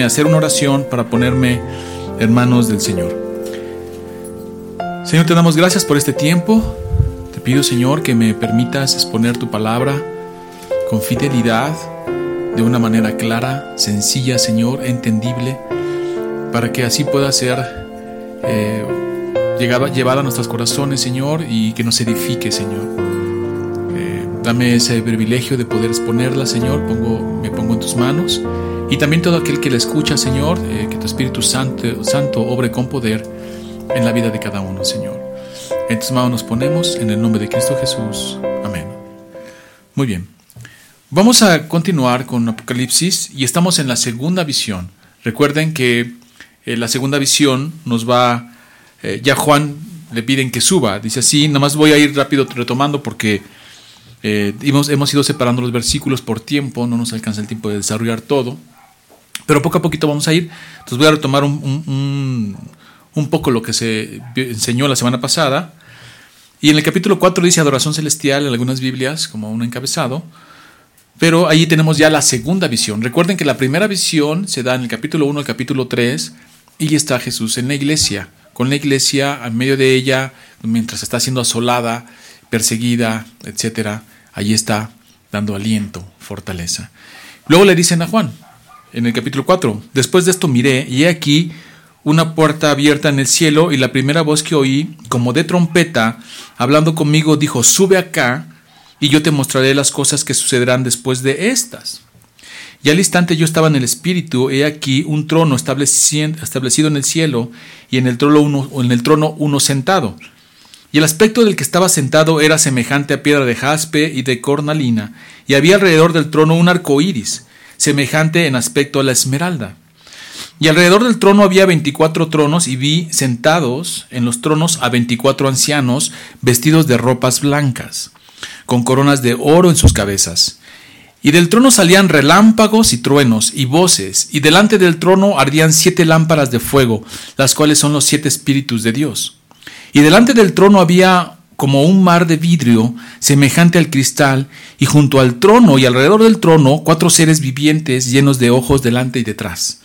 hacer una oración para ponerme en manos del Señor. Señor, te damos gracias por este tiempo. Te pido, Señor, que me permitas exponer tu palabra con fidelidad, de una manera clara, sencilla, Señor, entendible, para que así pueda ser eh, llevada a nuestros corazones, Señor, y que nos edifique, Señor. Eh, dame ese privilegio de poder exponerla, Señor. Pongo, me pongo en tus manos. Y también todo aquel que la escucha, Señor, eh, que tu Espíritu Santo, Santo obre con poder en la vida de cada uno, Señor. En tus manos nos ponemos, en el nombre de Cristo Jesús. Amén. Muy bien. Vamos a continuar con Apocalipsis y estamos en la segunda visión. Recuerden que eh, la segunda visión nos va, eh, ya Juan le piden que suba, dice así, nada más voy a ir rápido retomando porque hemos ido separando los versículos por tiempo, no nos alcanza el tiempo de desarrollar todo, pero poco a poquito vamos a ir, entonces voy a retomar un, un poco lo que se enseñó la semana pasada. Y en el capítulo 4 dice adoración celestial en algunas Biblias, como un encabezado. Pero ahí tenemos ya la segunda visión. Recuerden que la primera visión se da en el capítulo 1 al capítulo 3 y está Jesús en la iglesia, con la iglesia en medio de ella, mientras está siendo asolada, perseguida, etc. Allí está dando aliento, fortaleza. Luego le dicen a Juan, en el capítulo 4, después de esto miré y he aquí una puerta abierta en el cielo y la primera voz que oí, como de trompeta, hablando conmigo, dijo, sube acá y yo te mostraré las cosas que sucederán después de estas. Y al instante yo estaba en el espíritu, he aquí un trono establecido en el cielo, y en el trono uno, en el trono uno sentado. Y el aspecto del que estaba sentado era semejante a piedra de jaspe y de cornalina, y había alrededor del trono un arco iris, semejante en aspecto a la esmeralda. Y alrededor del trono había veinticuatro tronos, y vi sentados en los tronos a veinticuatro ancianos vestidos de ropas blancas con coronas de oro en sus cabezas. Y del trono salían relámpagos y truenos y voces, y delante del trono ardían siete lámparas de fuego, las cuales son los siete espíritus de Dios. Y delante del trono había como un mar de vidrio semejante al cristal, y junto al trono y alrededor del trono cuatro seres vivientes llenos de ojos delante y detrás.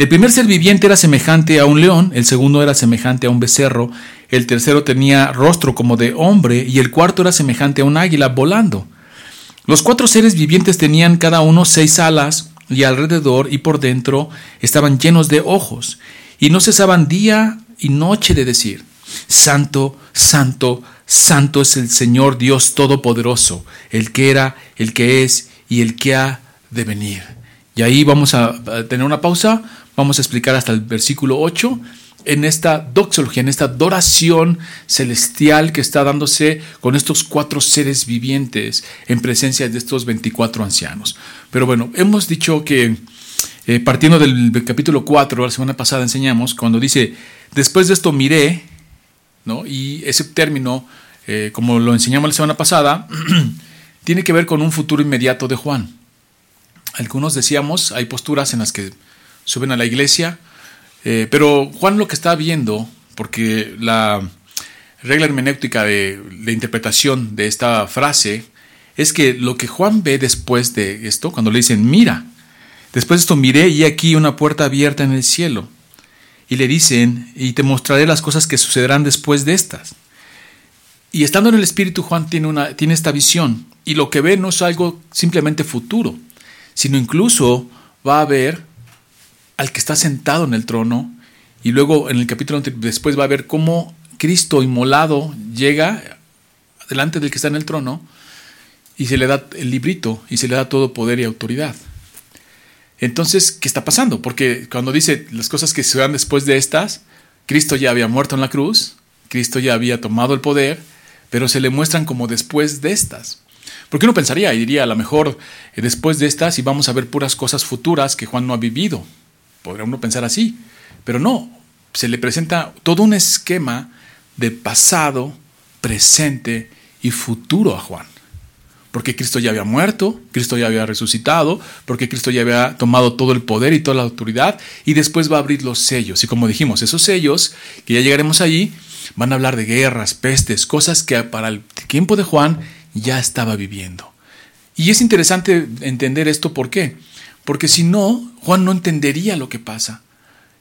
El primer ser viviente era semejante a un león, el segundo era semejante a un becerro, el tercero tenía rostro como de hombre y el cuarto era semejante a un águila volando. Los cuatro seres vivientes tenían cada uno seis alas y alrededor y por dentro estaban llenos de ojos y no cesaban día y noche de decir, Santo, Santo, Santo es el Señor Dios Todopoderoso, el que era, el que es y el que ha de venir. Y ahí vamos a tener una pausa, vamos a explicar hasta el versículo 8 en esta doxología, en esta adoración celestial que está dándose con estos cuatro seres vivientes en presencia de estos 24 ancianos. Pero bueno, hemos dicho que eh, partiendo del capítulo 4, la semana pasada enseñamos, cuando dice, después de esto miré, ¿no? y ese término, eh, como lo enseñamos la semana pasada, tiene que ver con un futuro inmediato de Juan. Algunos decíamos, hay posturas en las que suben a la iglesia, eh, pero Juan lo que está viendo, porque la regla hermenéutica de, interpretación de esta frase es que lo que Juan ve después de esto, cuando le dicen, mira, después de esto miré y aquí una puerta abierta en el cielo. Y le dicen, y te mostraré las cosas que sucederán después de estas. Y estando en el Espíritu, Juan tiene, una, tiene esta visión. Y lo que ve no es algo simplemente futuro, sino incluso va a ver al que está sentado en el trono. Y luego en el capítulo después va a ver cómo Cristo inmolado llega delante del que está en el trono y se le da el librito y se le da todo poder y autoridad. Entonces, ¿qué está pasando? Porque cuando dice las cosas que se dan después de estas, Cristo ya había muerto en la cruz, Cristo ya había tomado el poder, pero se le muestran como después de estas. Porque uno pensaría y diría, a lo mejor eh, después de estas y vamos a ver puras cosas futuras que Juan no ha vivido, Podría uno pensar así, pero no, se le presenta todo un esquema de pasado, presente y futuro a Juan. Porque Cristo ya había muerto, Cristo ya había resucitado, porque Cristo ya había tomado todo el poder y toda la autoridad, y después va a abrir los sellos. Y como dijimos, esos sellos, que ya llegaremos allí, van a hablar de guerras, pestes, cosas que para el tiempo de Juan ya estaba viviendo. Y es interesante entender esto, ¿por qué? porque si no, Juan no entendería lo que pasa.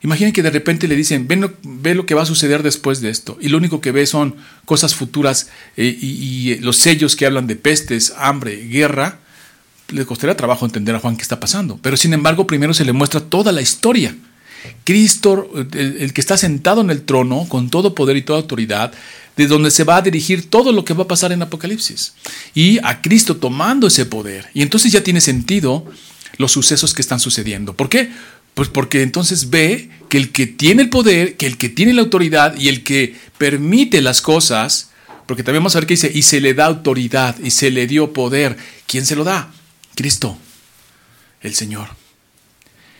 Imaginen que de repente le dicen, ve lo que va a suceder después de esto. Y lo único que ve son cosas futuras eh, y, los sellos que hablan de pestes, hambre, guerra. Le costaría trabajo entender a Juan qué está pasando. Pero sin embargo, primero se le muestra toda la historia. Cristo, el, que está sentado en el trono, con todo poder y toda autoridad, de donde se va a dirigir todo lo que va a pasar en Apocalipsis. Y a Cristo tomando ese poder. Y entonces ya tiene sentido los sucesos que están sucediendo. ¿Por qué? Pues porque entonces ve que el que tiene el poder, que el que tiene la autoridad y el que permite las cosas, porque también vamos a ver que dice, y se le da autoridad y se le dio poder. ¿Quién se lo da? Cristo, el Señor.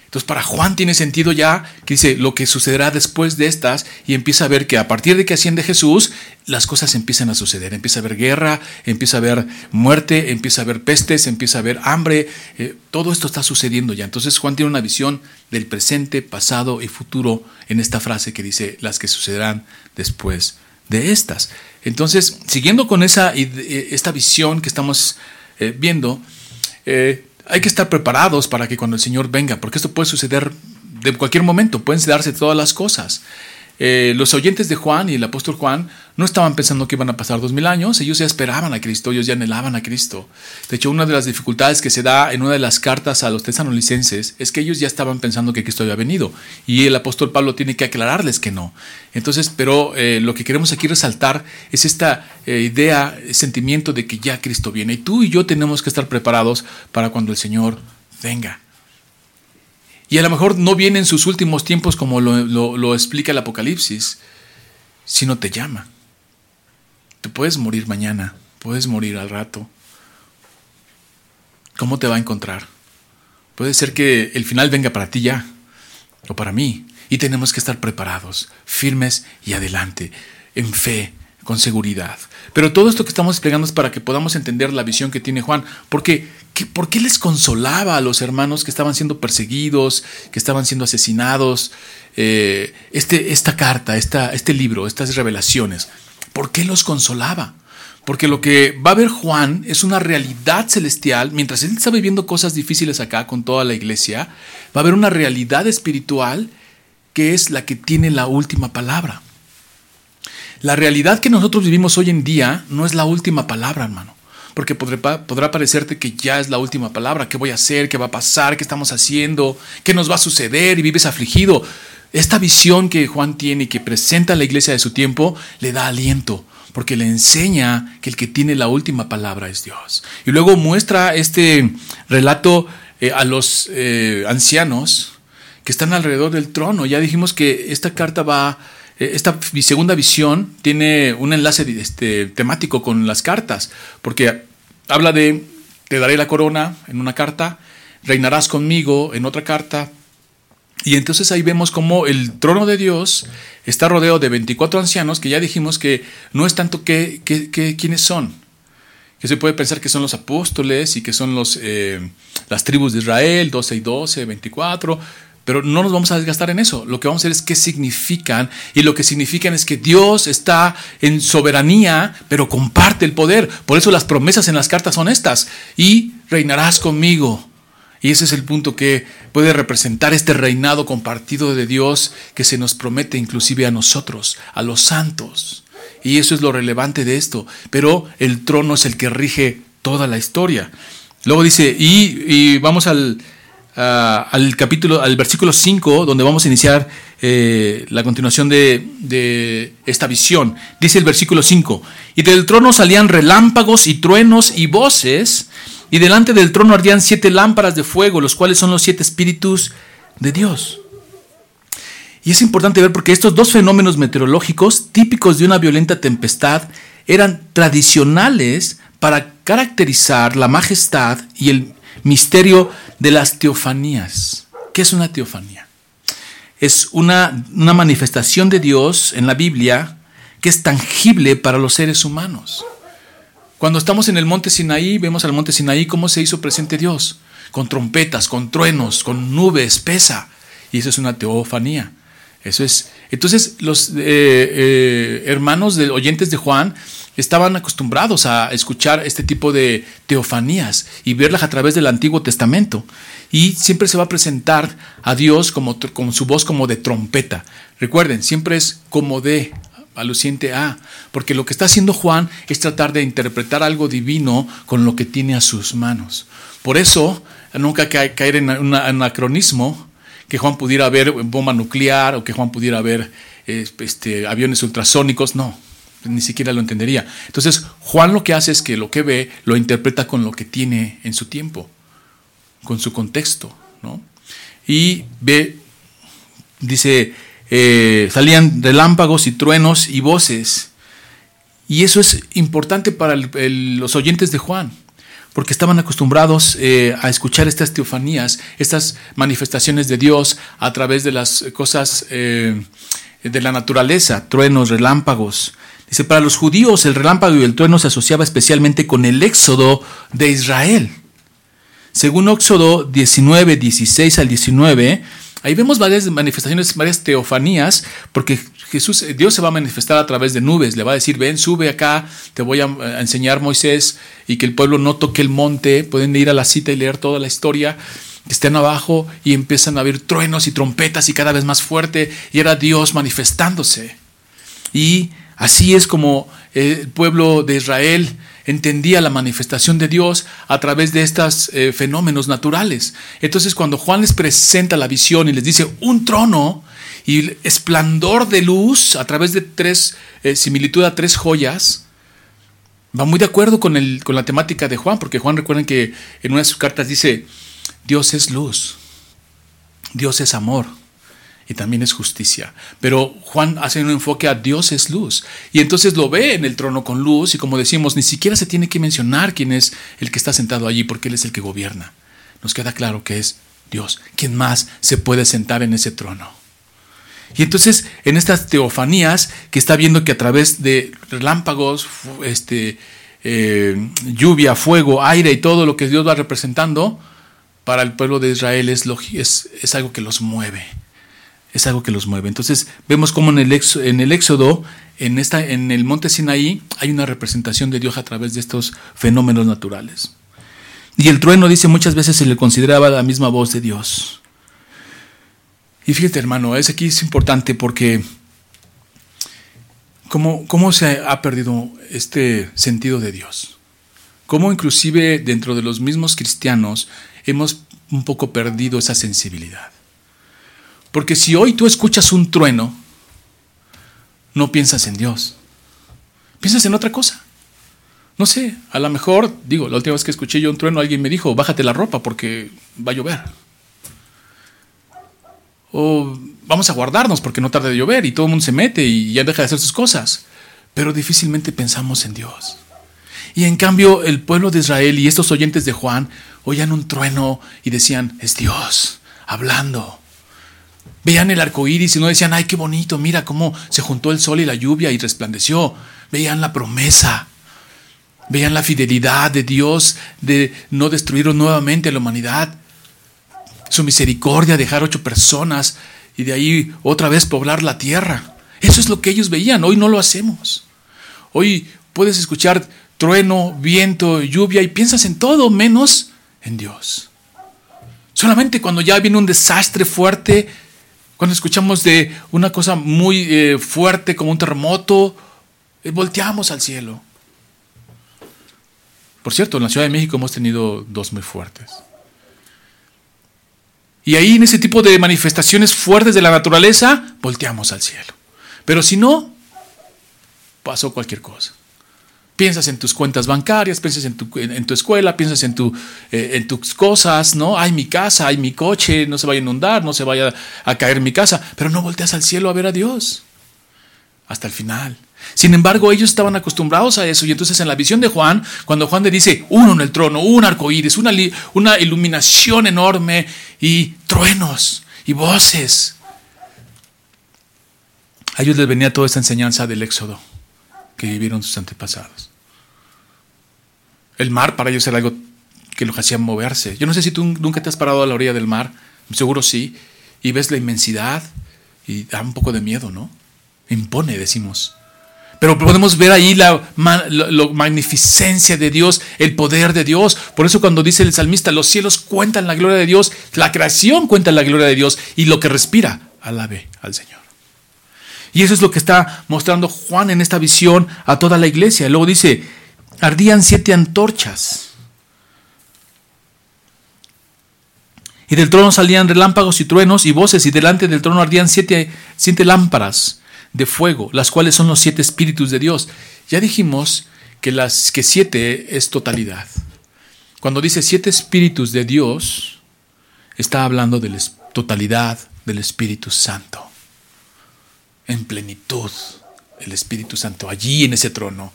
Entonces para Juan tiene sentido ya que dice lo que sucederá después de estas y empieza a ver que a partir de que asciende Jesús, las cosas empiezan a suceder. Empieza a haber guerra, empieza a haber muerte, empieza a haber pestes, empieza a haber hambre. Eh, todo esto está sucediendo ya. Entonces Juan tiene una visión del presente, pasado y futuro en esta frase que dice las que sucederán después de estas. Entonces, siguiendo con esa, eh, esta visión que estamos eh, viendo, hay que estar preparados para que cuando el Señor venga, porque esto puede suceder de cualquier momento, pueden darse todas las cosas. Eh, los oyentes de Juan y el apóstol Juan no estaban pensando que iban a pasar dos mil años, ellos ya esperaban a Cristo, ellos ya anhelaban a Cristo. De hecho, una de las dificultades que se da en una de las cartas a los tesanolicenses es que ellos ya estaban pensando que Cristo había venido y el apóstol Pablo tiene que aclararles que no. Entonces, pero eh, lo que queremos aquí resaltar es esta eh, idea, sentimiento de que ya Cristo viene y tú y yo tenemos que estar preparados para cuando el Señor venga. Y a lo mejor no viene en sus últimos tiempos como lo, explica el Apocalipsis, sino te llama. Te puedes morir mañana, puedes morir al rato. ¿Cómo te va a encontrar? Puede ser que el final venga para ti ya, o para mí, y tenemos que estar preparados, firmes y adelante, en fe, con seguridad. Pero todo esto que estamos explicando es para que podamos entender la visión que tiene Juan, porque ¿por qué les consolaba a los hermanos que estaban siendo perseguidos, que estaban siendo asesinados? Eh, este, esta carta, esta, este libro, estas revelaciones, ¿por qué los consolaba? Porque lo que va a ver Juan es una realidad celestial, mientras él está viviendo cosas difíciles acá con toda la iglesia, va a haber una realidad espiritual que es la que tiene la última palabra. La realidad que nosotros vivimos hoy en día no es la última palabra, hermano. Porque podrá, parecerte que ya es la última palabra. ¿Qué voy a hacer? ¿Qué va a pasar? ¿Qué estamos haciendo? ¿Qué nos va a suceder? Y vives afligido. Esta visión que Juan tiene y que presenta a la iglesia de su tiempo le da aliento, porque le enseña que el que tiene la última palabra es Dios. Y luego muestra este relato eh, a los eh, ancianos que están alrededor del trono. Ya dijimos que esta carta va esta segunda visión tiene un enlace este, temático con las cartas, porque habla de, te daré la corona en una carta, reinarás conmigo en otra carta, y entonces ahí vemos cómo el trono de Dios está rodeado de 24 ancianos, que ya dijimos que no es tanto que, quiénes son, que se puede pensar que son los apóstoles y que son los, eh, las tribus de Israel, 12 y 12, 24, pero no nos vamos a desgastar en eso. Lo que vamos a hacer es qué significan. Y lo que significan es que Dios está en soberanía, pero comparte el poder. Por eso las promesas en las cartas son estas. Y reinarás conmigo. Y ese es el punto que puede representar este reinado compartido de Dios que se nos promete inclusive a nosotros, a los santos. Y eso es lo relevante de esto. Pero el trono es el que rige toda la historia. Luego dice, y, y vamos al, al capítulo, al versículo 5, donde vamos a iniciar eh, la continuación de, esta visión. Dice el versículo 5, y del trono salían relámpagos y truenos y voces, y delante del trono ardían siete lámparas de fuego, los cuales son los siete espíritus de Dios. Y es importante ver porque estos dos fenómenos meteorológicos, típicos de una violenta tempestad, eran tradicionales para caracterizar la majestad y el misterio de las teofanías. ¿Qué es una teofanía? Es una, manifestación de Dios en la Biblia que es tangible para los seres humanos. Cuando estamos en el monte Sinaí, vemos al monte Sinaí cómo se hizo presente Dios, con trompetas, con truenos, con nube espesa. Y eso es una teofanía. Eso es. Entonces, los eh, eh, hermanos de, oyentes de Juan estaban acostumbrados a escuchar este tipo de teofanías y verlas a través del Antiguo Testamento. y siempre se va a presentar a Dios como, con su voz como de trompeta. Recuerden, siempre es como de aluciente a, porque lo que está haciendo Juan es tratar de interpretar algo divino con lo que tiene a sus manos. Por eso, nunca caer en un anacronismo, que Juan pudiera ver bomba nuclear o que Juan pudiera ver este, aviones ultrasónicos, no, ni siquiera lo entendería. Entonces, Juan lo que hace es que lo que ve lo interpreta con lo que tiene en su tiempo, con su contexto, ¿no? Y ve, dice, eh, salían relámpagos y truenos y voces. Y eso es importante para los oyentes de Juan, porque estaban acostumbrados eh, a escuchar estas teofanías, estas manifestaciones de Dios a través de las cosas eh, de la naturaleza, truenos, relámpagos. Dice, para los judíos el relámpago y el trueno se asociaba especialmente con el éxodo de Israel. Según Éxodo 19, 16 al 19, Ahí vemos varias manifestaciones, varias teofanías, porque Jesús, Dios se va a manifestar a través de nubes, le va a decir, ven, sube acá, te voy a, enseñar Moisés, y que el pueblo no toque el monte, pueden ir a la cita y leer toda la historia, que estén abajo y empiezan a oír truenos y trompetas y cada vez más fuerte, y era Dios manifestándose. Y así es como el pueblo de Israel entendía la manifestación de Dios a través de estos eh, fenómenos naturales. Entonces cuando Juan les presenta la visión y les dice un trono y esplendor de luz a través de tres, eh, similitud a tres joyas, va muy de acuerdo con, el, con la temática de Juan, porque Juan recuerden que en una de sus cartas dice, Dios es luz, Dios es amor y también es justicia. Pero Juan hace un enfoque a Dios es luz. Y entonces lo ve en el trono con luz y como decimos, ni siquiera se tiene que mencionar quién es el que está sentado allí porque Él es el que gobierna. Nos queda claro que es Dios. ¿Quién más se puede sentar en ese trono? Y entonces en estas teofanías que está viendo que a través de relámpagos, este, eh, lluvia, fuego, aire y todo lo que Dios va representando, para el pueblo de Israel es, es, es algo que los mueve es algo que los mueve. Entonces vemos como en el, éxodo, en el Éxodo, en, esta, en el monte Sinaí, hay una representación de Dios a través de estos fenómenos naturales. Y el trueno, dice, muchas veces se le consideraba la misma voz de Dios. Y fíjate, hermano, es aquí es importante porque cómo, cómo se ha perdido este sentido de Dios. Cómo inclusive dentro de los mismos cristianos hemos un poco perdido esa sensibilidad. Porque si hoy tú escuchas un trueno, no piensas en Dios. Piensas en otra cosa. No sé, a lo mejor, digo, la última vez que escuché yo un trueno, alguien me dijo, bájate la ropa porque va a llover. O vamos a guardarnos porque no tarda de llover y todo el mundo se mete y ya deja de hacer sus cosas. Pero difícilmente pensamos en Dios. Y en cambio, el pueblo de Israel y estos oyentes de Juan oían un trueno y decían, es Dios, hablando. Veían el arco iris y no decían, ay, qué bonito, mira cómo se juntó el sol y la lluvia y resplandeció. Veían la promesa, veían la fidelidad de Dios de no destruir nuevamente a la humanidad. Su misericordia, dejar ocho personas y de ahí otra vez poblar la tierra. Eso es lo que ellos veían, hoy no lo hacemos. Hoy puedes escuchar trueno, viento, lluvia y piensas en todo menos en Dios. Solamente cuando ya viene un desastre fuerte, cuando escuchamos de una cosa muy eh, fuerte como un terremoto, eh, volteamos al cielo. Por cierto, en la Ciudad de México hemos tenido dos muy fuertes. Y ahí en ese tipo de manifestaciones fuertes de la naturaleza, volteamos al cielo. Pero si no, pasó cualquier cosa. Piensas en tus cuentas bancarias, piensas en tu, en, tu escuela, piensas en, tu, eh, en tus cosas, ¿no? Hay mi casa, hay mi coche, no se vaya a inundar, no se vaya a caer mi casa, pero no volteas al cielo a ver a Dios hasta el final. Sin embargo, ellos estaban acostumbrados a eso y entonces en la visión de Juan, cuando Juan le dice uno en el trono, un arco iris, una, una iluminación enorme y truenos y voces, a ellos les venía toda esta enseñanza del Éxodo que vivieron sus antepasados. El mar para ellos era algo que los hacía moverse. Yo no sé si tú nunca te has parado a la orilla del mar, seguro sí, y ves la inmensidad y da un poco de miedo, ¿no? Impone, decimos. Pero podemos ver ahí la, magnificencia de Dios, el poder de Dios. Por eso cuando dice el salmista, los cielos cuentan la gloria de Dios, la creación cuenta la gloria de Dios y lo que respira, alabe al Señor. Y eso es lo que está mostrando Juan en esta visión a toda la iglesia. Luego dice, ardían siete antorchas. Y del trono salían relámpagos y truenos y voces, y delante del trono ardían siete, siete lámparas de fuego, las cuales son los siete espíritus de Dios. Ya dijimos que, las, que siete es totalidad. Cuando dice siete espíritus de Dios, está hablando de la totalidad del Espíritu Santo. En plenitud, el Espíritu Santo, allí en ese trono.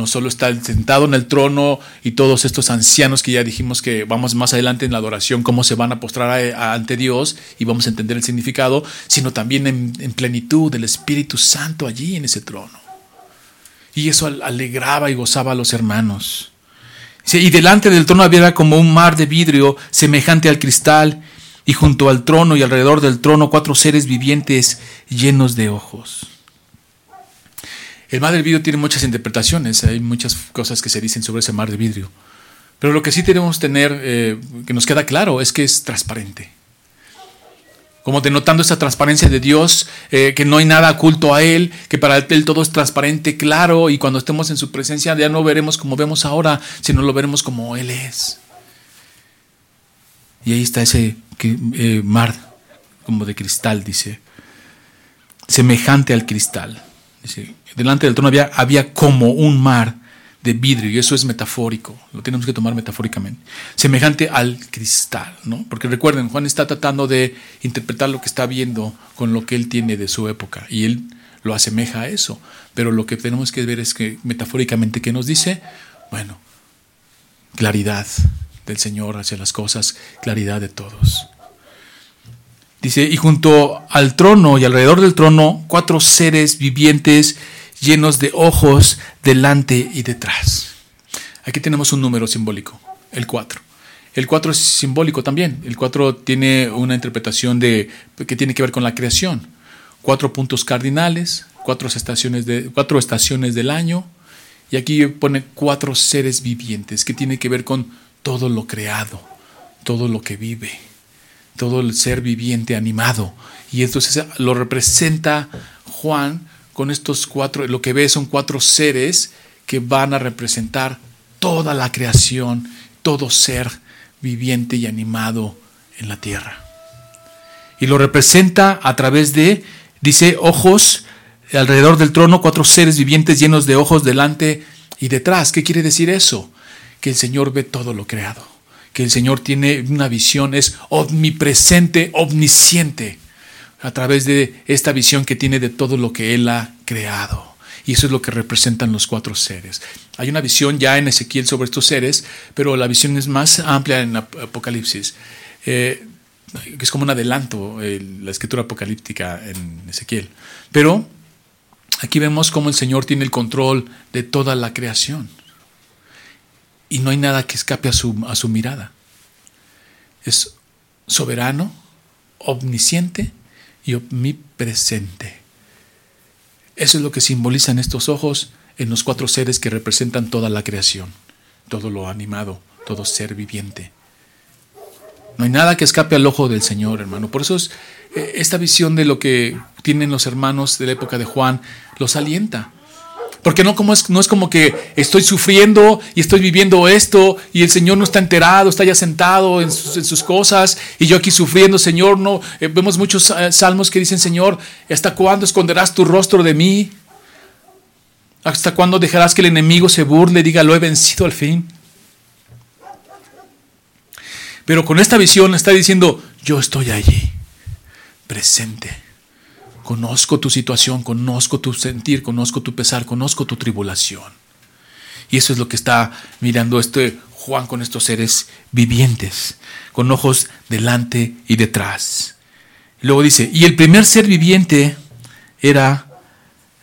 No solo está sentado en el trono y todos estos ancianos que ya dijimos que vamos más adelante en la adoración, cómo se van a postrar ante Dios y vamos a entender el significado, sino también en, plenitud del Espíritu Santo allí en ese trono. Y eso alegraba y gozaba a los hermanos. Y delante del trono había como un mar de vidrio semejante al cristal, y junto al trono y alrededor del trono cuatro seres vivientes llenos de ojos. El mar de vidrio tiene muchas interpretaciones, hay muchas cosas que se dicen sobre ese mar de vidrio. Pero lo que sí tenemos que tener, eh, que nos queda claro, es que es transparente. Como denotando esa transparencia de Dios, eh, que no hay nada oculto a Él, que para Él todo es transparente, claro, y cuando estemos en su presencia ya no veremos como vemos ahora, sino lo veremos como Él es. Y ahí está ese eh, mar como de cristal, dice, semejante al cristal. Dice, delante del trono había, había como un mar de vidrio, y eso es metafórico, lo tenemos que tomar metafóricamente, semejante al cristal, ¿no? Porque recuerden, Juan está tratando de interpretar lo que está viendo con lo que él tiene de su época, y él lo asemeja a eso, pero lo que tenemos que ver es que metafóricamente, ¿qué nos dice? Bueno, claridad del Señor hacia las cosas, claridad de todos. Dice, y junto al trono y alrededor del trono, cuatro seres vivientes llenos de ojos delante y detrás. Aquí tenemos un número simbólico, el 4. El 4 es simbólico también. El 4 tiene una interpretación de, que tiene que ver con la creación. Cuatro puntos cardinales, cuatro estaciones, de, cuatro estaciones del año. Y aquí pone cuatro seres vivientes, que tiene que ver con todo lo creado, todo lo que vive, todo el ser viviente animado. Y entonces lo representa Juan con estos cuatro, lo que ve son cuatro seres que van a representar toda la creación, todo ser viviente y animado en la tierra. Y lo representa a través de, dice, ojos alrededor del trono, cuatro seres vivientes llenos de ojos delante y detrás. ¿Qué quiere decir eso? Que el Señor ve todo lo creado, que el Señor tiene una visión, es omnipresente, omnisciente a través de esta visión que tiene de todo lo que Él ha creado. Y eso es lo que representan los cuatro seres. Hay una visión ya en Ezequiel sobre estos seres, pero la visión es más amplia en Apocalipsis. Eh, es como un adelanto la escritura apocalíptica en Ezequiel. Pero aquí vemos cómo el Señor tiene el control de toda la creación. Y no hay nada que escape a su, a su mirada. Es soberano, omnisciente y omnipresente. Eso es lo que simbolizan estos ojos en los cuatro seres que representan toda la creación, todo lo animado, todo ser viviente. No hay nada que escape al ojo del Señor, hermano. Por eso es, eh, esta visión de lo que tienen los hermanos de la época de Juan los alienta. Porque no, como es, no es como que estoy sufriendo y estoy viviendo esto y el Señor no está enterado, está ya sentado en sus, cosas y yo aquí sufriendo, Señor, no. Eh, vemos muchos eh, salmos que dicen, Señor, ¿hasta cuándo esconderás tu rostro de mí? ¿Hasta cuándo dejarás que el enemigo se burle y diga, lo he vencido al fin? Pero con esta visión está diciendo, yo estoy allí, presente Conozco tu situación, conozco tu sentir, conozco tu pesar, conozco tu tribulación. Y eso es lo que está mirando este Juan con estos seres vivientes, con ojos delante y detrás. luego dice, y el primer ser viviente era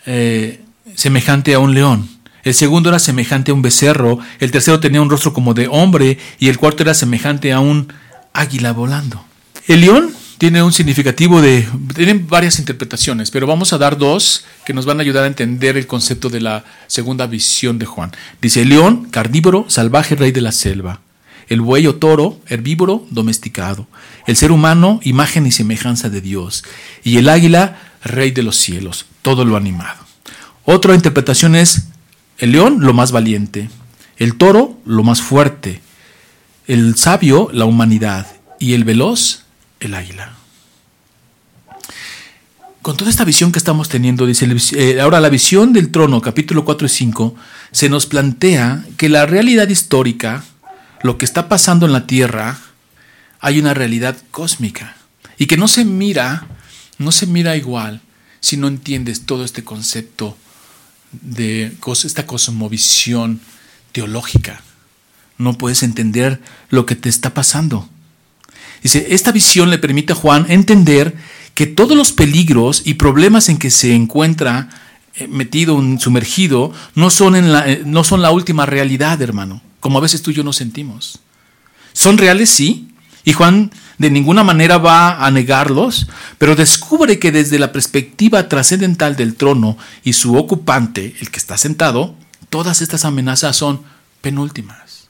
eh, semejante a un león, el segundo era semejante a un becerro, el tercero tenía un rostro como de hombre y el cuarto era semejante a un águila volando. El león tiene un significativo de... Tienen varias interpretaciones, pero vamos a dar dos que nos van a ayudar a entender el concepto de la segunda visión de Juan. Dice, león, carnívoro, salvaje, rey de la selva. El buey o toro, herbívoro, domesticado. El ser humano, imagen y semejanza de Dios. Y el águila, rey de los cielos, todo lo animado. Otra interpretación es, el león, lo más valiente. El toro, lo más fuerte. El sabio, la humanidad. Y el veloz, el águila. Con toda esta visión que estamos teniendo, dice eh, ahora la visión del trono, capítulo 4 y 5, se nos plantea que la realidad histórica, lo que está pasando en la tierra, hay una realidad cósmica y que no se mira, no se mira igual si no entiendes todo este concepto de esta cosmovisión teológica. No puedes entender lo que te está pasando. Dice, esta visión le permite a Juan entender que todos los peligros y problemas en que se encuentra eh, metido, sumergido, no son, en la, eh, no son la última realidad, hermano, como a veces tú y yo nos sentimos. Son reales, sí, y Juan de ninguna manera va a negarlos, pero descubre que desde la perspectiva trascendental del trono y su ocupante, el que está sentado, todas estas amenazas son penúltimas.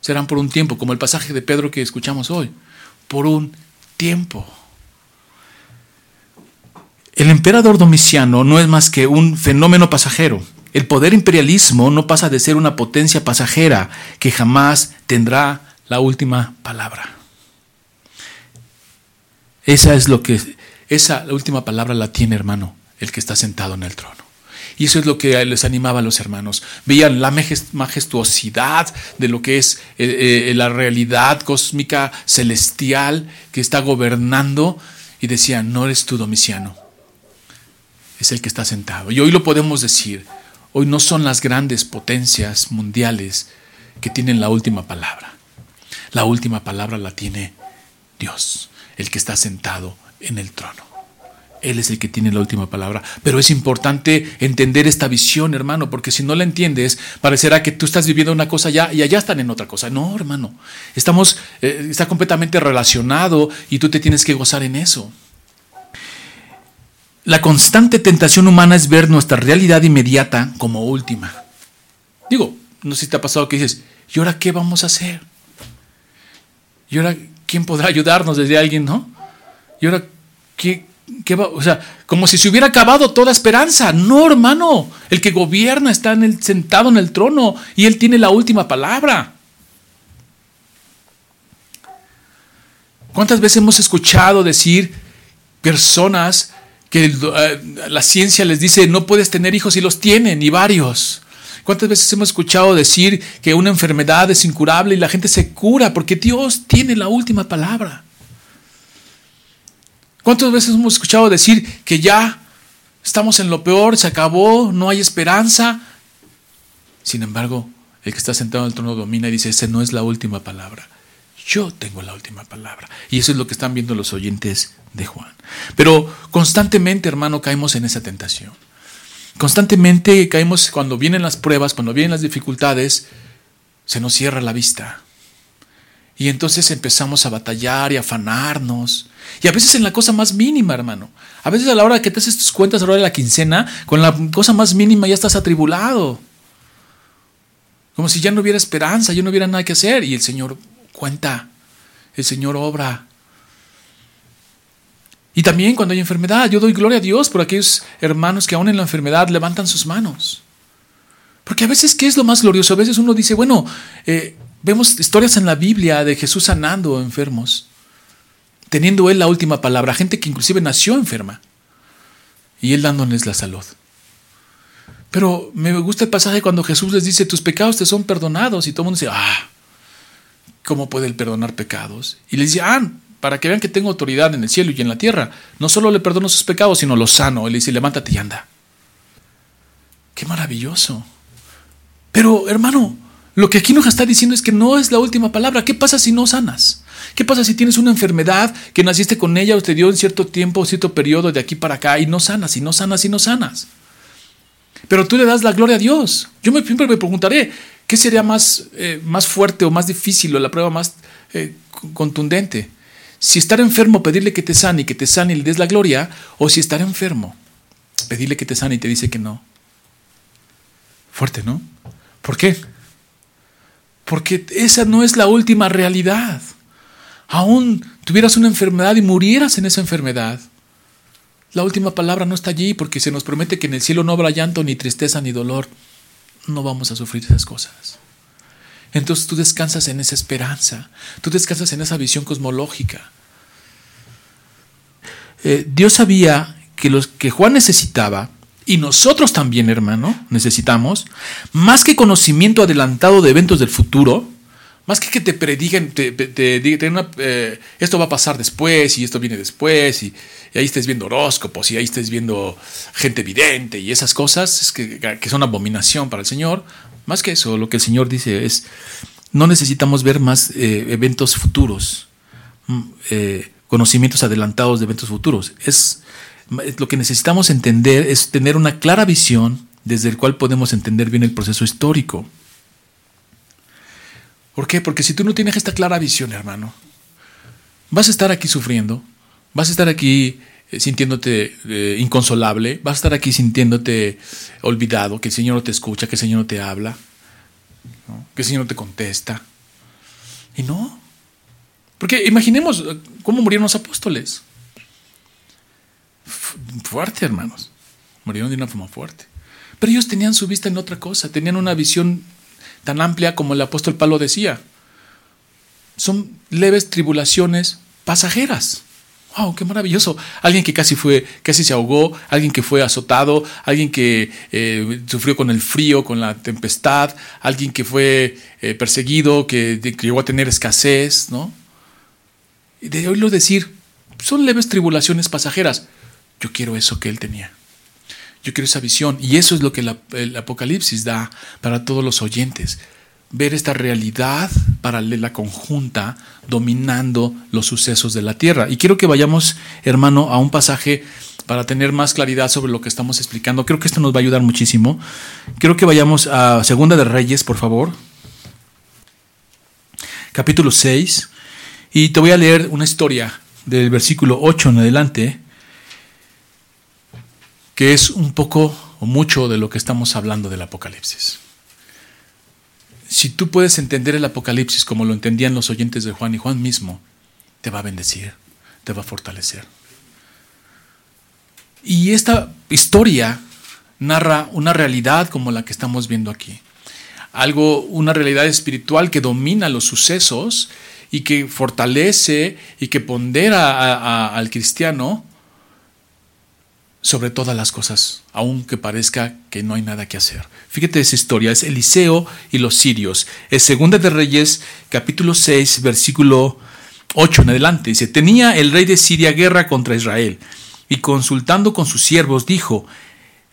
Serán por un tiempo, como el pasaje de Pedro que escuchamos hoy por un tiempo. El emperador Domiciano no es más que un fenómeno pasajero. El poder imperialismo no pasa de ser una potencia pasajera que jamás tendrá la última palabra. Esa es lo que esa última palabra la tiene, hermano, el que está sentado en el trono. Y eso es lo que les animaba a los hermanos. Veían la majestuosidad de lo que es eh, eh, la realidad cósmica celestial que está gobernando y decían, no eres tú Domiciano, es el que está sentado. Y hoy lo podemos decir, hoy no son las grandes potencias mundiales que tienen la última palabra. La última palabra la tiene Dios, el que está sentado en el trono. Él es el que tiene la última palabra. Pero es importante entender esta visión, hermano, porque si no la entiendes, parecerá que tú estás viviendo una cosa ya y allá están en otra cosa. No, hermano. Estamos, eh, está completamente relacionado y tú te tienes que gozar en eso. La constante tentación humana es ver nuestra realidad inmediata como última. Digo, no sé si te ha pasado que dices, ¿y ahora qué vamos a hacer? ¿Y ahora quién podrá ayudarnos desde alguien, no? ¿Y ahora qué, o sea, como si se hubiera acabado toda esperanza. No, hermano. El que gobierna está sentado en el trono y él tiene la última palabra. ¿Cuántas veces hemos escuchado decir personas que eh, la ciencia les dice no puedes tener hijos y los tienen, y varios? ¿Cuántas veces hemos escuchado decir que una enfermedad es incurable y la gente se cura porque Dios tiene la última palabra? ¿Cuántas veces hemos escuchado decir que ya estamos en lo peor, se acabó, no hay esperanza? Sin embargo, el que está sentado en el trono domina y dice, esa no es la última palabra. Yo tengo la última palabra. Y eso es lo que están viendo los oyentes de Juan. Pero constantemente, hermano, caemos en esa tentación. Constantemente caemos cuando vienen las pruebas, cuando vienen las dificultades, se nos cierra la vista. Y entonces empezamos a batallar y afanarnos. Y a veces en la cosa más mínima, hermano. A veces a la hora que te haces tus cuentas a la hora de la quincena, con la cosa más mínima ya estás atribulado. Como si ya no hubiera esperanza, ya no hubiera nada que hacer. Y el Señor cuenta, el Señor obra. Y también cuando hay enfermedad, yo doy gloria a Dios por aquellos hermanos que aún en la enfermedad levantan sus manos. Porque a veces, ¿qué es lo más glorioso? A veces uno dice, bueno, eh, Vemos historias en la Biblia de Jesús sanando enfermos, teniendo Él la última palabra, gente que inclusive nació enferma, y Él dándoles la salud. Pero me gusta el pasaje cuando Jesús les dice, tus pecados te son perdonados, y todo el mundo dice, ah, ¿cómo puede Él perdonar pecados? Y les dice, ah, para que vean que tengo autoridad en el cielo y en la tierra, no solo le perdono sus pecados, sino los sano. Él dice, levántate y anda. Qué maravilloso. Pero, hermano, lo que aquí nos está diciendo es que no es la última palabra. ¿Qué pasa si no sanas? ¿Qué pasa si tienes una enfermedad que naciste con ella o te dio en cierto tiempo, cierto periodo de aquí para acá y no sanas, y no sanas, y no sanas? Pero tú le das la gloria a Dios. Yo siempre me preguntaré, ¿qué sería más, eh, más fuerte o más difícil o la prueba más eh, contundente? Si estar enfermo, pedirle que te sane y que te sane y le des la gloria, o si estar enfermo, pedirle que te sane y te dice que no. Fuerte, ¿no? ¿Por qué? Porque esa no es la última realidad. Aún tuvieras una enfermedad y murieras en esa enfermedad. La última palabra no está allí porque se nos promete que en el cielo no habrá llanto, ni tristeza, ni dolor. No vamos a sufrir esas cosas. Entonces tú descansas en esa esperanza, tú descansas en esa visión cosmológica. Eh, Dios sabía que los que Juan necesitaba, y nosotros también, hermano, necesitamos, más que conocimiento adelantado de eventos del futuro, más que que te predigan, te, digan, eh, esto va a pasar después y esto viene después, y, ahí estés viendo horóscopos y ahí estés viendo gente vidente y esas cosas que, que son abominación para el Señor, más que eso, lo que el Señor dice es, no necesitamos ver más eh, eventos futuros, mm, eh, conocimientos adelantados de eventos futuros. Es, lo que necesitamos entender es tener una clara visión desde el cual podemos entender bien el proceso histórico. ¿Por qué? Porque si tú no tienes esta clara visión, hermano, vas a estar aquí sufriendo, vas a estar aquí eh, sintiéndote eh, inconsolable, vas a estar aquí sintiéndote olvidado, que el Señor no te escucha, que el Señor no te habla, que el Señor no te contesta. Y no. Porque imaginemos eh, cómo murieron los apóstoles. Fuerte, hermanos. Murieron de una forma fuerte. Pero ellos tenían su vista en otra cosa, tenían una visión tan amplia como el apóstol Pablo decía. Son leves tribulaciones pasajeras. ¡Wow! ¡Qué maravilloso! Alguien que casi fue, casi se ahogó, alguien que fue azotado, alguien que eh, sufrió con el frío, con la tempestad, alguien que fue eh, perseguido, que, llegó a tener escasez, ¿no? Y de oírlo decir, son leves tribulaciones pasajeras. Yo quiero eso que él tenía. Yo quiero esa visión. Y eso es lo que el Apocalipsis da para todos los oyentes ver esta realidad paralela conjunta dominando los sucesos de la tierra. Y quiero que vayamos, hermano, a un pasaje para tener más claridad sobre lo que estamos explicando. Creo que esto nos va a ayudar muchísimo. Quiero que vayamos a Segunda de Reyes, por favor. Capítulo 6. Y te voy a leer una historia del versículo 8 en adelante, que es un poco o mucho de lo que estamos hablando del Apocalipsis si tú puedes entender el Apocalipsis como lo entendían los oyentes de Juan y Juan mismo, te va a bendecir, te va a fortalecer. Y esta historia narra una realidad como la que estamos viendo aquí. Algo, una realidad espiritual que domina los sucesos y que fortalece y que pondera al cristiano sobre todas las cosas, aunque parezca que no hay nada que hacer. Fíjate esa historia, es Eliseo y los sirios. Es Segunda de Reyes, capítulo 6, versículo 8 en adelante. Dice, tenía el rey de Siria guerra contra Israel, y consultando con sus siervos dijo,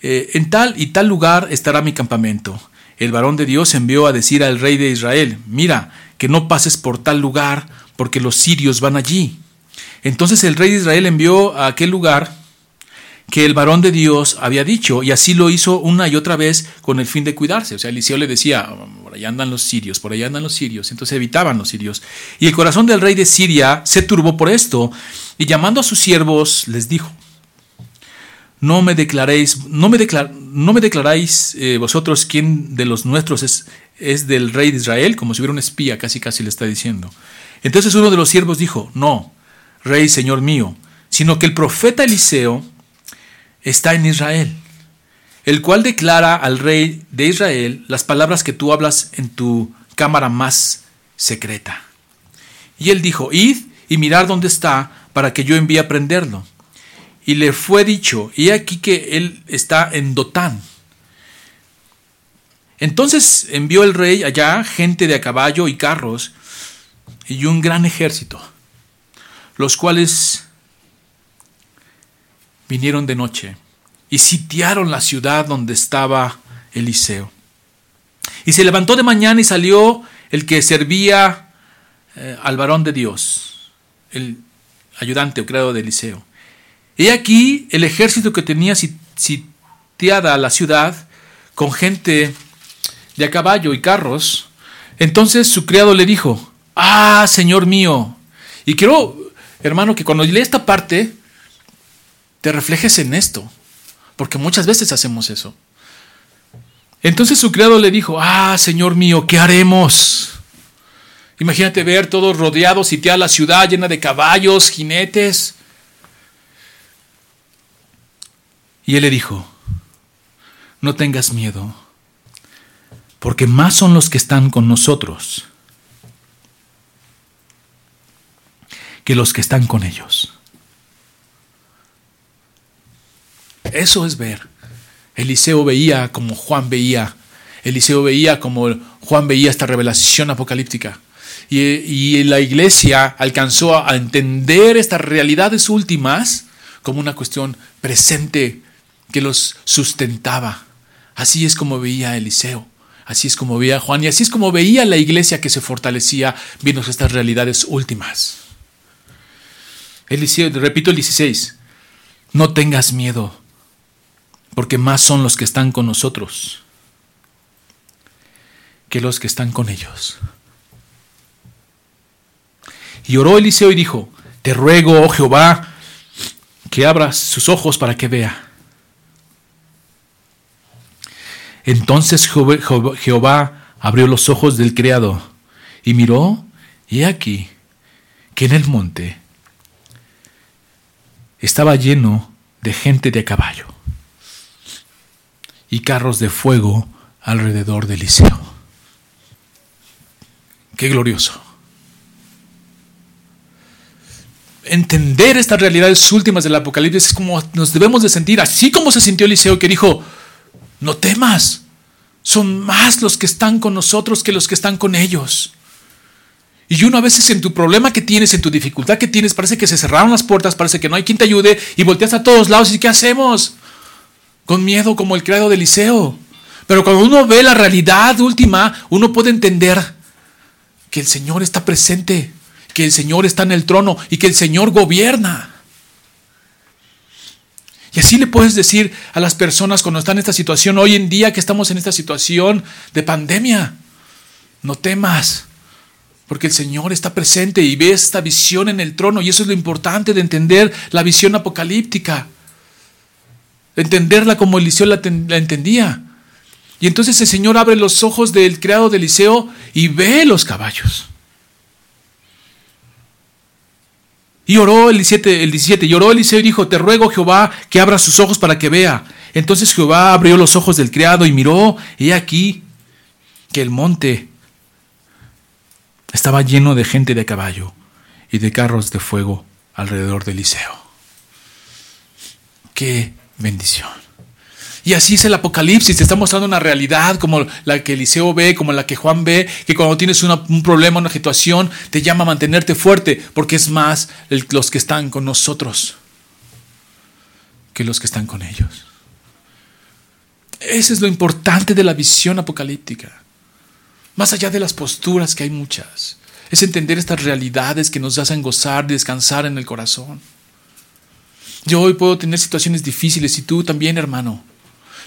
eh, en tal y tal lugar estará mi campamento. El varón de Dios envió a decir al rey de Israel, mira, que no pases por tal lugar, porque los sirios van allí. Entonces el rey de Israel envió a aquel lugar que el varón de Dios había dicho, y así lo hizo una y otra vez con el fin de cuidarse. O sea, Eliseo le decía, por allá andan los sirios, por allá andan los sirios, entonces evitaban los sirios. Y el corazón del rey de Siria se turbó por esto, y llamando a sus siervos les dijo, no me declaréis, no me, no me declaráis eh, vosotros quién de los nuestros es, es del rey de Israel, como si hubiera un espía, casi casi le está diciendo. Entonces uno de los siervos dijo, no, rey, señor mío, sino que el profeta Eliseo, está en Israel, el cual declara al rey de Israel las palabras que tú hablas en tu cámara más secreta. Y él dijo, id y mirad dónde está, para que yo envíe a prenderlo. Y le fue dicho, y aquí que él está en Dotán. Entonces envió el rey allá gente de a caballo y carros y un gran ejército, los cuales vinieron de noche y sitiaron la ciudad donde estaba Eliseo. Y se levantó de mañana y salió el que servía eh, al varón de Dios, el ayudante o creador de Eliseo. He aquí el ejército que tenía sitiada la ciudad con gente de a caballo y carros. Entonces su criado le dijo, ah, Señor mío, y quiero hermano, que cuando lee esta parte, te reflejes en esto, porque muchas veces hacemos eso. Entonces su criado le dijo, ah, Señor mío, ¿qué haremos? Imagínate ver todos rodeados, sitiar la ciudad llena de caballos, jinetes. Y él le dijo, no tengas miedo, porque más son los que están con nosotros que los que están con ellos. Eso es ver. Eliseo veía como Juan veía. Eliseo veía como Juan veía esta revelación apocalíptica. Y, la iglesia alcanzó a entender estas realidades últimas como una cuestión presente que los sustentaba. Así es como veía Eliseo, así es como veía Juan y así es como veía la iglesia que se fortalecía viendo estas realidades últimas. Eliseo, repito el 16, no tengas miedo, porque más son los que están con nosotros que los que están con ellos. Y oró Eliseo y dijo, te ruego, oh Jehová, que abras sus ojos para que vea. Entonces Jehová abrió los ojos del criado y miró, y aquí, que en el monte estaba lleno de gente de caballo y carros de fuego alrededor de Eliseo. Qué glorioso. entender estas realidades últimas del Apocalipsis es como nos debemos de sentir, así como se sintió Eliseo que dijo, no temas, son más los que están con nosotros que los que están con ellos. Y uno a veces en tu problema que tienes, en tu dificultad que tienes, parece que se cerraron las puertas, parece que no hay quien te ayude y volteas a todos lados y ¿qué hacemos? Con miedo como el creado de Eliseo. Pero cuando uno ve la realidad última, uno puede entender que el Señor está presente que el Señor está en el trono y que el Señor gobierna. Y así le puedes decir a las personas cuando están en esta situación, hoy en día que estamos en esta situación de pandemia, no temas, porque el Señor está presente y ve esta visión en el trono. Y eso es lo importante de entender la visión apocalíptica, entenderla como Eliseo la, entendía. Y entonces el Señor abre los ojos del criado de Eliseo y ve los caballos. Y oró el 17, el 17, y oró Eliseo y dijo, te ruego Jehová que abra sus ojos para que vea. Entonces Jehová abrió los ojos del criado y miró, y aquí que el monte estaba lleno de gente de caballo y de carros de fuego alrededor de Eliseo. Qué bendición. Y así es el Apocalipsis, te está mostrando una realidad como la que Eliseo ve, como la que Juan ve, que cuando tienes un problema, una situación, te llama a mantenerte fuerte, porque es más los que están con nosotros que los que están con ellos. Ese es lo importante de la visión apocalíptica. Más allá de las posturas, que hay muchas, es entender estas realidades que nos hacen gozar, descansar en el corazón. Yo hoy puedo tener situaciones difíciles y tú también, hermano.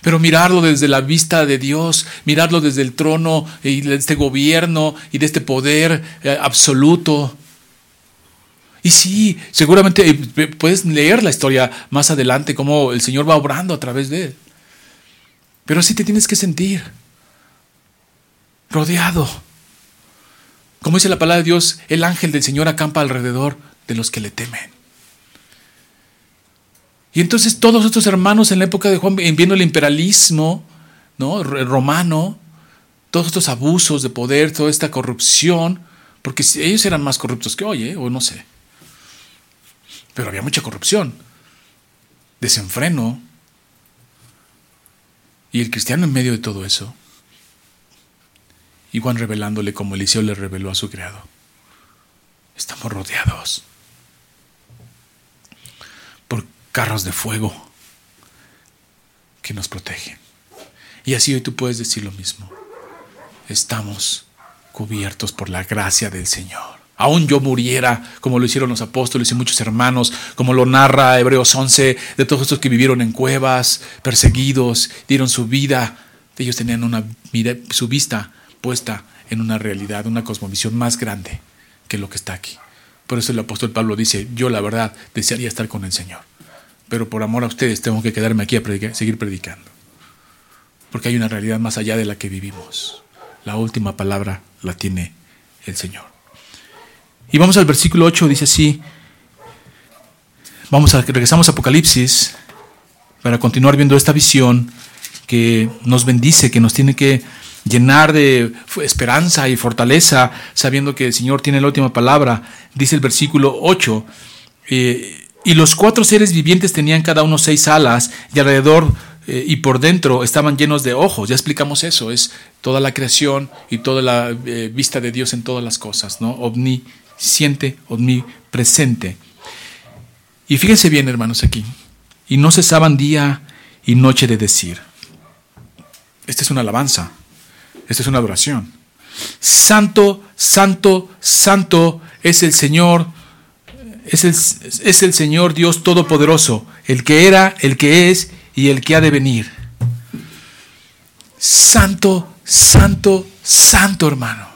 Pero mirarlo desde la vista de Dios, mirarlo desde el trono y de este gobierno y de este poder eh, absoluto. Y sí, seguramente eh, puedes leer la historia más adelante, cómo el Señor va obrando a través de él. Pero así te tienes que sentir rodeado. Como dice la palabra de Dios, el ángel del Señor acampa alrededor de los que le temen. Y entonces todos estos hermanos en la época de Juan, viendo el imperialismo ¿no? romano, todos estos abusos de poder, toda esta corrupción, porque ellos eran más corruptos que hoy, ¿eh? o no sé. Pero había mucha corrupción, desenfreno. Y el cristiano en medio de todo eso. Y Juan revelándole como Eliseo le reveló a su criado. Estamos rodeados carros de fuego que nos protegen. Y así hoy tú puedes decir lo mismo. Estamos cubiertos por la gracia del Señor. Aún yo muriera, como lo hicieron los apóstoles y muchos hermanos, como lo narra Hebreos 11, de todos estos que vivieron en cuevas, perseguidos, dieron su vida. Ellos tenían una su vista puesta en una realidad, una cosmovisión más grande que lo que está aquí. Por eso el apóstol Pablo dice, yo la verdad desearía estar con el Señor, pero por amor a ustedes tengo que quedarme aquí a seguir predicando. Porque hay una realidad más allá de la que vivimos. La última palabra la tiene el Señor. Y vamos al versículo 8, dice así, vamos a, regresamos a Apocalipsis para continuar viendo esta visión que nos bendice, que nos tiene que llenar de esperanza y fortaleza, sabiendo que el Señor tiene la última palabra. Dice el versículo 8, eh, y los cuatro seres vivientes tenían cada uno seis alas y alrededor eh, y por dentro estaban llenos de ojos. Ya explicamos eso, es toda la creación y toda la eh, vista de Dios en todas las cosas, ¿no? Omnisciente, omnipresente. Y fíjense bien, hermanos, aquí. Y no cesaban día y noche de decir. Esta es una alabanza. Esta es una adoración. Santo, santo, santo es el Señor, es el, es el Señor Dios Todopoderoso, el que era, el que es y el que ha de venir. Santo, santo, santo hermano.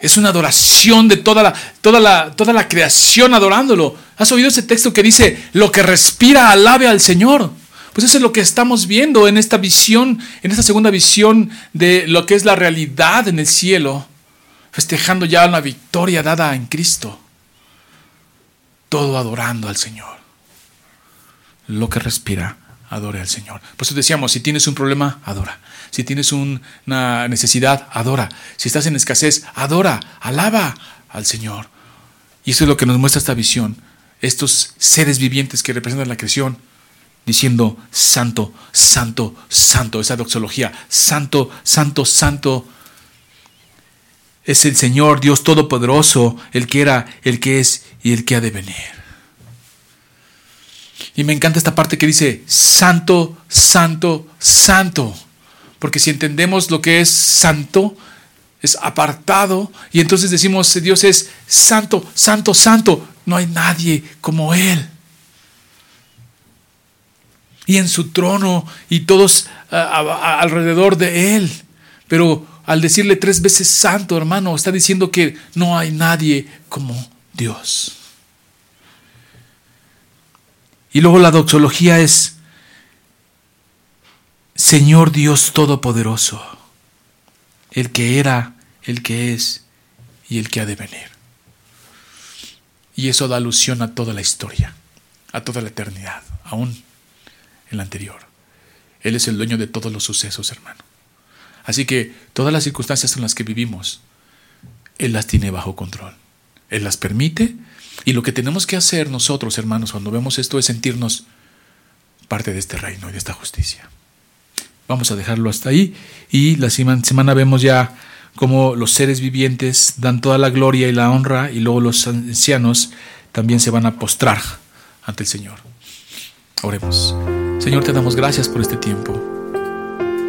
Es una adoración de toda la, toda la, toda la creación adorándolo. ¿Has oído ese texto que dice, lo que respira alabe al Señor? Pues eso es lo que estamos viendo en esta visión, en esta segunda visión de lo que es la realidad en el cielo, festejando ya una victoria dada en Cristo. Todo adorando al Señor. Lo que respira, adore al Señor. Por eso decíamos, si tienes un problema, adora. Si tienes una necesidad, adora. Si estás en escasez, adora, alaba al Señor. Y eso es lo que nos muestra esta visión. Estos seres vivientes que representan la creación diciendo santo, santo, santo, esa doxología, santo, santo, santo. Es el Señor Dios Todopoderoso, el que era, el que es y el que ha de venir. Y me encanta esta parte que dice, santo, santo, santo. Porque si entendemos lo que es santo, es apartado, y entonces decimos, Dios es santo, santo, santo. No hay nadie como Él y en su trono y todos alrededor de él. Pero al decirle tres veces santo, hermano, está diciendo que no hay nadie como Dios. Y luego la doxología es Señor Dios Todopoderoso, el que era, el que es y el que ha de venir. Y eso da alusión a toda la historia, a toda la eternidad, aún en la anterior. Él es el dueño de todos los sucesos, hermano. Así que todas las circunstancias en las que vivimos, Él las tiene bajo control. Él las permite y lo que tenemos que hacer nosotros, hermanos, cuando vemos esto es sentirnos parte de este reino y de esta justicia. Vamos a dejarlo hasta ahí y la semana vemos ya cómo los seres vivientes dan toda la gloria y la honra y luego los ancianos también se van a postrar ante el Señor. Oremos. Señor, te damos gracias por este tiempo.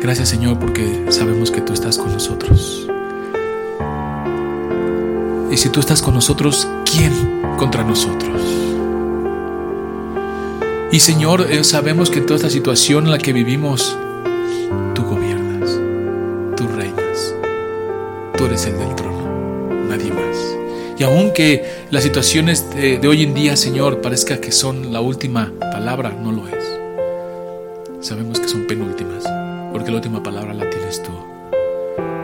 Gracias Señor porque sabemos que tú estás con nosotros. Y si tú estás con nosotros, ¿quién contra nosotros? Y Señor, eh, sabemos que en toda esta situación en la que vivimos, tú gobiernas, tú reinas, tú eres el del trono, nadie más. Y aunque las situaciones de, de hoy en día, Señor, parezca que son la última palabra, no lo es sabemos que son penúltimas, porque la última palabra la tienes tú.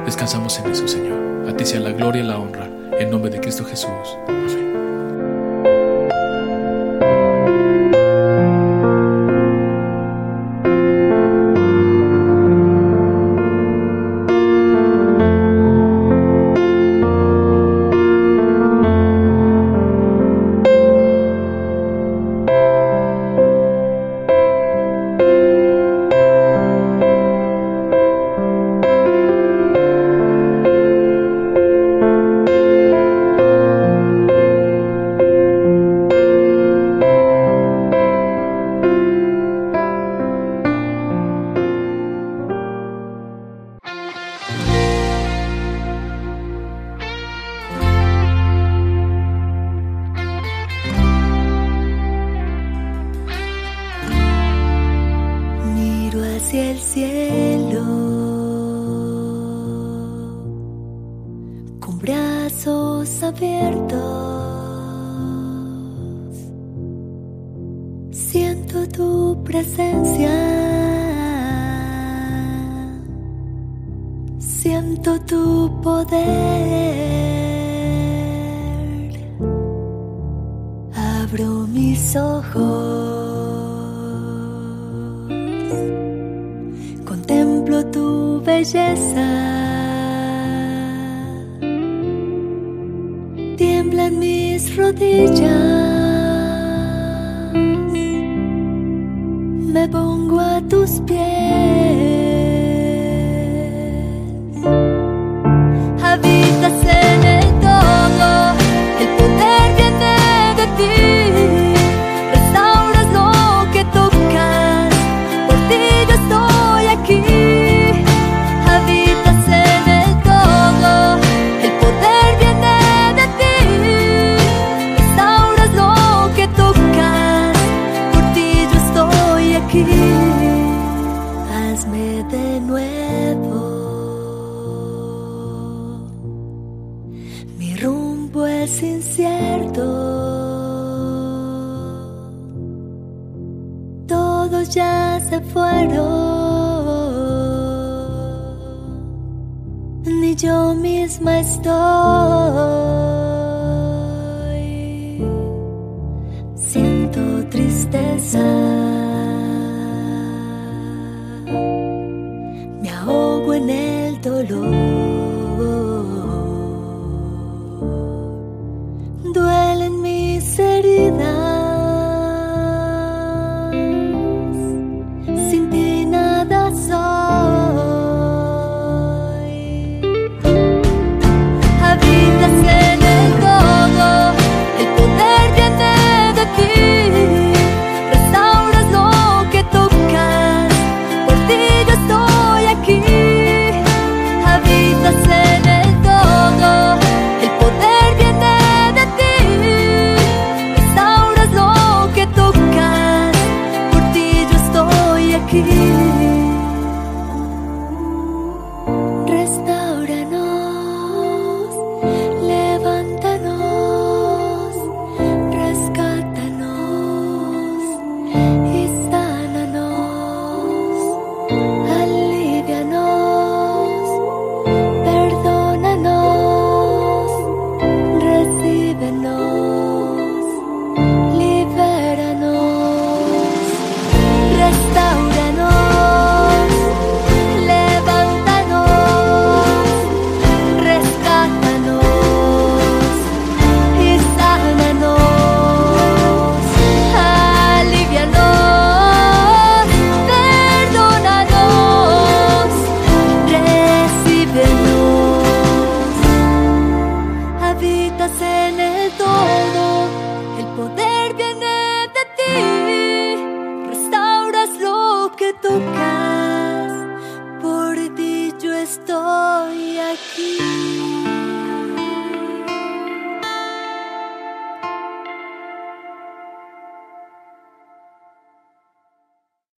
Descansamos en eso, Señor. A ti sea la gloria y la honra, en nombre de Cristo Jesús.